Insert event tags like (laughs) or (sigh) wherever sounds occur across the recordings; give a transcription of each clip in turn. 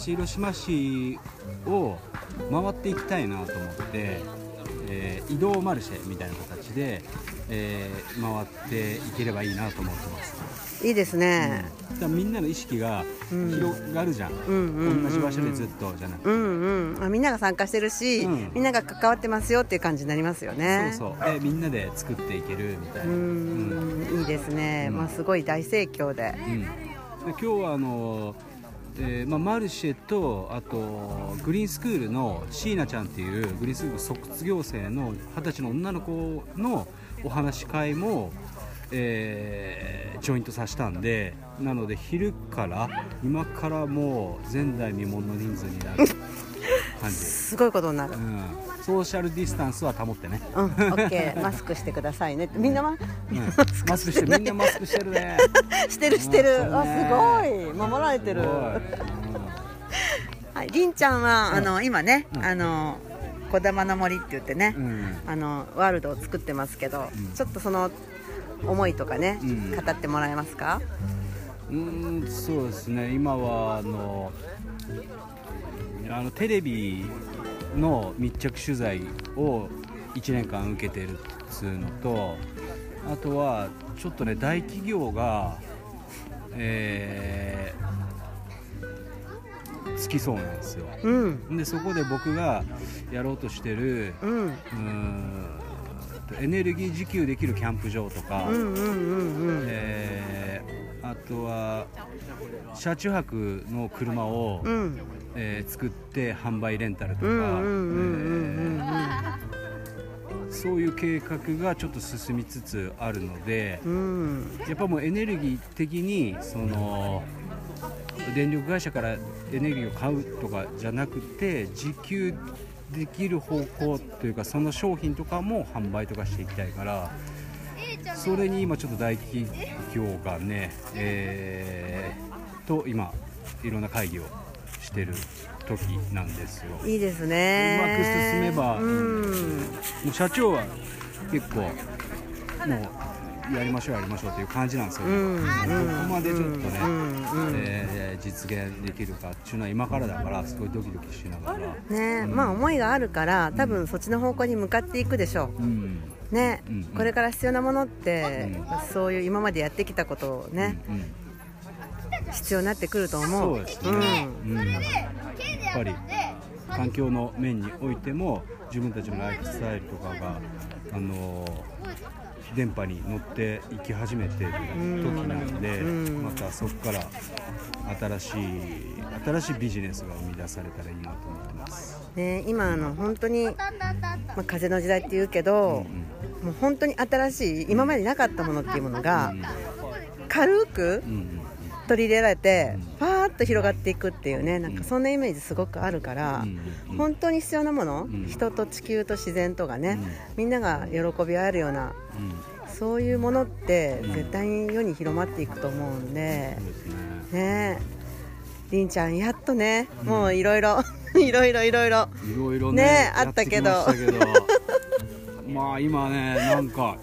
東広島市を回っていきたいなと思って、えー移動マルシェみたいな形で、えー回っていければいいなと思ってます、いいですね。だからみんなの意識がうん。広がるじゃん、うんうんうんうん。同じ場所でずっと。じゃなくて、うんうん。あみんなが参加してるし、うん。みんなが関わってますよっていう感じになりますよね。そうそう。でみんなで作っていけるみたいうな、ん。いいですね、うん。まあ、すごい大盛況で。うん。で今日はあの、えーまあ、マルシェとあとグリーンスクールの椎名ちゃんっていうグリーンスクール卒業生の二十歳の女の子のお話し会も、えージョイントさせたんでなので昼から今からもう前代未聞の人数になる。感じ、すごいことになる。うん、ソーシャルディスタンスは保ってね、うん、オッケーマスクしてくださいね。みんなは、うん、マスクしてみんなマスクしてるね。(laughs) してるしてる、うん。あすごい。守られてる。すごい。はい、りんちゃんは、あの今ね、うん。あのこだまの森って言ってね、うん。あのワールドを作ってますけど、うん。ちょっとその思いとかね、うん。語ってもらえますか？うーんそうですね。今はあのあのテレビの密着取材を1年間受けてるっつうのとあとはちょっとね大企業がえーつきそうなんですよ。うん。でそこで僕がやろうとしてるうん。うんエネルギー自給できるキャンプ場とか、あとは車中泊の車を、うんえー作って販売レンタルとか、そういう計画がちょっと進みつつあるのでうん。うんやっぱもうエネルギー的にその電力会社からエネルギーを買うとかじゃなくて自給できる方向というかその商品とかも販売とかしていきたいからそれに今ちょっと大企業がね、えーと今いろんな会議をしてる時なんですよ。いいですうねまく進めばうん。もう社長は結構もうやりましょうやりましょうっていう感じなんですよ、うん。まあどこまでちょっとね、うんうんえー実現できるかっていうのは今からだからすごいドキドキしながら、ねまあ思いがあるから多分そっちの方向に向かっていくでしょう。ん。うね、うんこれから必要なものって、うそういう今までやってきたことをね、うんうん必要になってくると思う。そうですね、うん。やっぱり環境の面においても自分たちのライフスタイルとかが、あのー電波に乗っていき始めている時なので、うん。またそこから新しい新しいビジネスが生み出されたらいいなと思ってます。ね、今あの本当に、まあ、風の時代って言うけど、もう本当に新しい今までなかったものっていうものが軽くうんうん取り入れられてファーッと広がっていくっていうねなんかそんなイメージすごくあるから本当に必要なもの人と地球と自然とかねみんなが喜び合えるようなそういうものって絶対に世に広まっていくと思うんでね。りんちゃんやっとねもういろいろいろいろいろいろ。ねあったけど。(laughs) まあ今ねなんか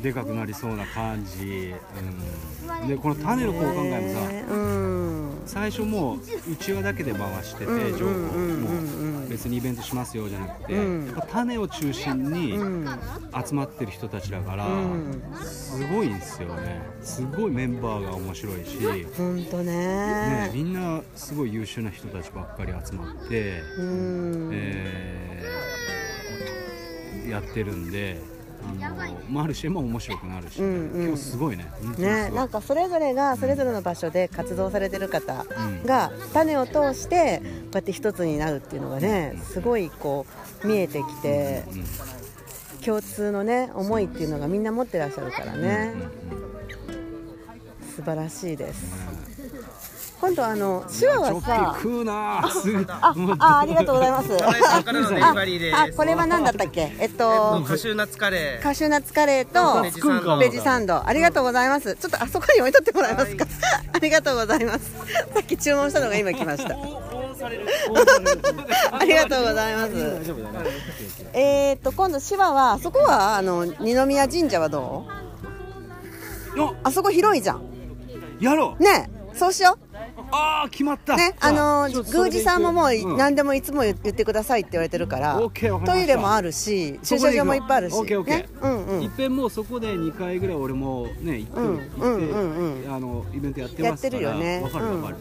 でかくなりそうな感じ、うん、でこの種の交換会もさねうん。最初もう内輪だけで回しててうん情報もう別にイベントしますよじゃなくて、うん。やっぱ種を中心にうん。集まってる人たちだから、うん。すごいんですよね。すごいメンバーが面白いし、本当ね、ねみんなすごい優秀な人たちばっかり集まって。うん。えーやってるんで、マルシェも面白くなるし、うんうん今日すごい。ね、ね、なんかそれぞれがそれぞれの場所で活動されてる方うん。が種を通してこうやって一つになるっていうのがねすごいこう見えてきてうん共通のね思いっていうのがみんな持ってらっしゃるからね。うんうん素晴らしいです。ね。今度あの手話はさ食うな。すぐ。ああありがとうございます。(laughs) あこれは何だったっけ？えっとカシューナッツカレーカシューナッツカレーとベジサンド。ありがとうございます。ちょっとあそこに置いとってもらえますか？(laughs) ありがとうございます。さっき注文したのが今来ました。ありがとうございます。えー、っと今度芝はそこはあの二宮神社はどう？よあそこ広いじゃんやろう。ねえそうしよう。ああ決まった。ね、あの宮司さんももううん。何でもいつも言ってくださいって言われてるから、オッケーわかりました。トイレもあるし駐車場もいっぱいあるしオッケーオッケー。ね。うんうん。いっぺんもうそこで2回ぐらい俺もね行って,、うん行ってうんうん。うんあのイベントやってやってますからるよね。わかるわかる、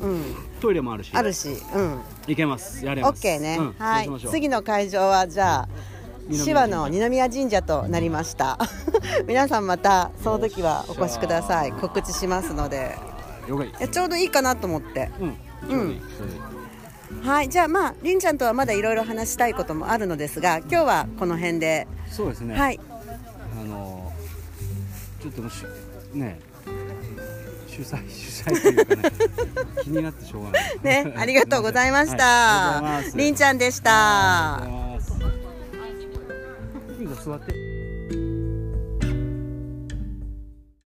トイレもあるし。あるしうん。行けます。やれオます。ッケーね、うんはい。次の会場はじゃあ手話の二宮神社となりました。(laughs) 皆さんまたその時はお越しください。告知しますので了解いやちょうどいいかなと思って。うん。うどいいちょうどいい。はいじゃあまありんちゃんとはまだいろいろ話したいこともあるのですが今日はこの辺で。そうですね。はい。あのちょっともうしね主催主催というかね (laughs) 気になってしょうがない。ねありがとうございましはいあたりがとうございます。りんちゃんでした。ありがとうございます。座って。